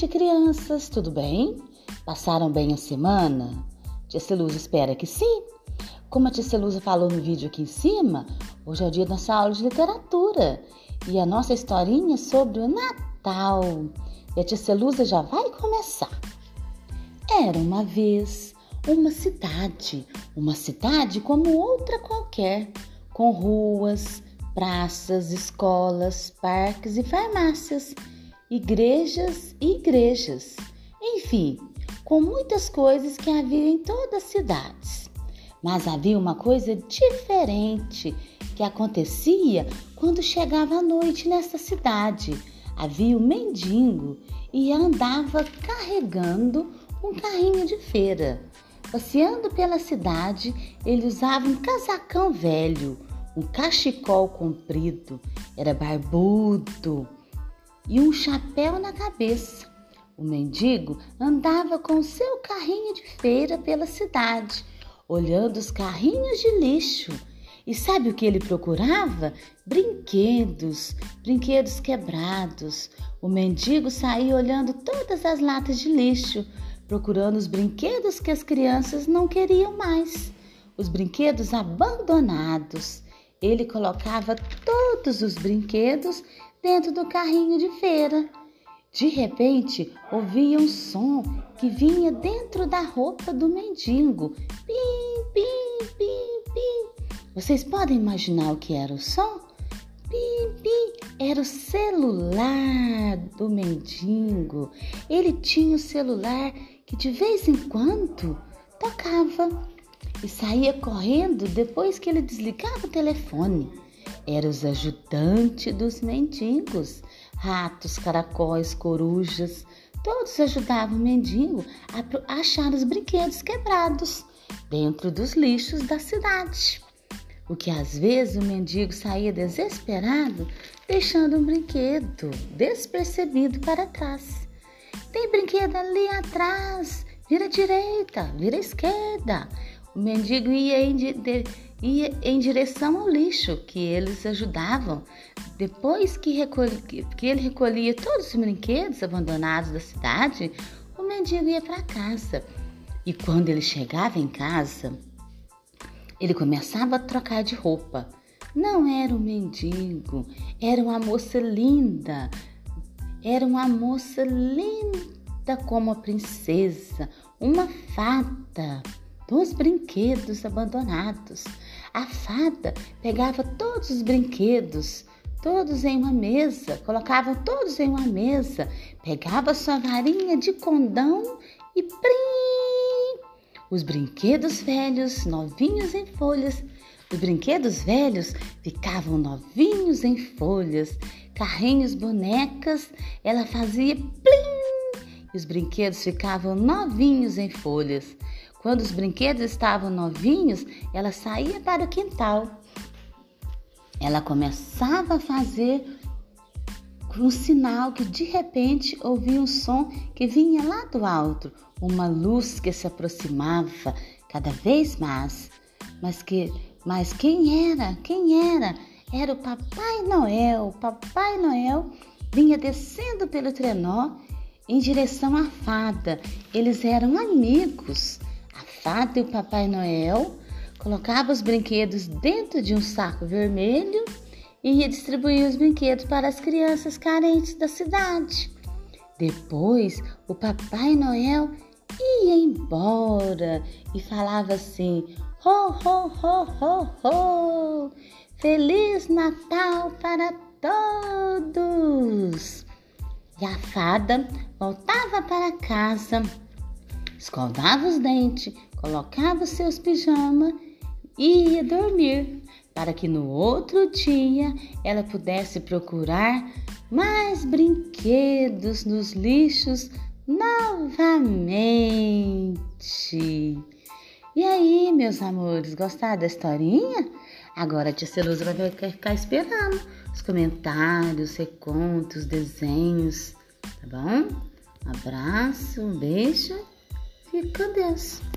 tarde, crianças, tudo bem? Passaram bem a semana? Tia Celusa espera que sim. Como a Tia Celusa falou no vídeo aqui em cima, hoje é o dia da nossa aula de literatura e a nossa historinha é sobre o Natal. E a Tia Celusa já vai começar. Era uma vez uma cidade, uma cidade como outra qualquer, com ruas, praças, escolas, parques e farmácias igrejas e igrejas, enfim, com muitas coisas que havia em todas as cidades. Mas havia uma coisa diferente que acontecia quando chegava a noite nessa cidade. Havia um mendigo e andava carregando um carrinho de feira. Passeando pela cidade, ele usava um casacão velho, um cachecol comprido, era barbudo e um chapéu na cabeça. O mendigo andava com seu carrinho de feira pela cidade, olhando os carrinhos de lixo. E sabe o que ele procurava? Brinquedos, brinquedos quebrados. O mendigo saía olhando todas as latas de lixo, procurando os brinquedos que as crianças não queriam mais, os brinquedos abandonados. Ele colocava todos os brinquedos dentro do carrinho de feira. De repente, ouvia um som que vinha dentro da roupa do mendigo. Pim, pim, pim, pim. Vocês podem imaginar o que era o som? Pim, pim. Era o celular do mendigo. Ele tinha o celular que de vez em quando tocava e saía correndo depois que ele desligava o telefone eram os ajudantes dos mendigos, ratos, caracóis, corujas. Todos ajudavam o mendigo a achar os brinquedos quebrados dentro dos lixos da cidade. O que às vezes o mendigo saía desesperado, deixando um brinquedo despercebido para trás. Tem brinquedo ali atrás, vira direita, vira esquerda. O mendigo ia em, ia em direção ao lixo que eles ajudavam. Depois que, recolhi, que ele recolhia todos os brinquedos abandonados da cidade, o mendigo ia para casa. E quando ele chegava em casa, ele começava a trocar de roupa. Não era um mendigo, era uma moça linda. Era uma moça linda como a princesa, uma fada dos brinquedos abandonados. A fada pegava todos os brinquedos, todos em uma mesa, colocava todos em uma mesa, pegava sua varinha de condão e prim! Os brinquedos velhos, novinhos em folhas, os brinquedos velhos ficavam novinhos em folhas, carrinhos, bonecas, ela fazia plim! E os brinquedos ficavam novinhos em folhas. Quando os brinquedos estavam novinhos, ela saía para o quintal. Ela começava a fazer um sinal que de repente ouvia um som que vinha lá do alto, uma luz que se aproximava cada vez mais. Mas que, mas quem era? Quem era? Era o Papai Noel. Papai Noel vinha descendo pelo trenó em direção à fada. Eles eram amigos fada e o Papai Noel colocava os brinquedos dentro de um saco vermelho e ia distribuir os brinquedos para as crianças carentes da cidade. Depois, o Papai Noel ia embora e falava assim: Ho, ho, ho, ho, ho! Feliz Natal para todos! E a fada voltava para casa, escovava os dentes, colocava seus pijamas e ia dormir, para que no outro dia ela pudesse procurar mais brinquedos nos lixos novamente. E aí, meus amores, gostaram da historinha? Agora a tia Celusa vai ficar esperando os comentários, recontos, desenhos, tá bom? Um abraço, um beijo, com Deus.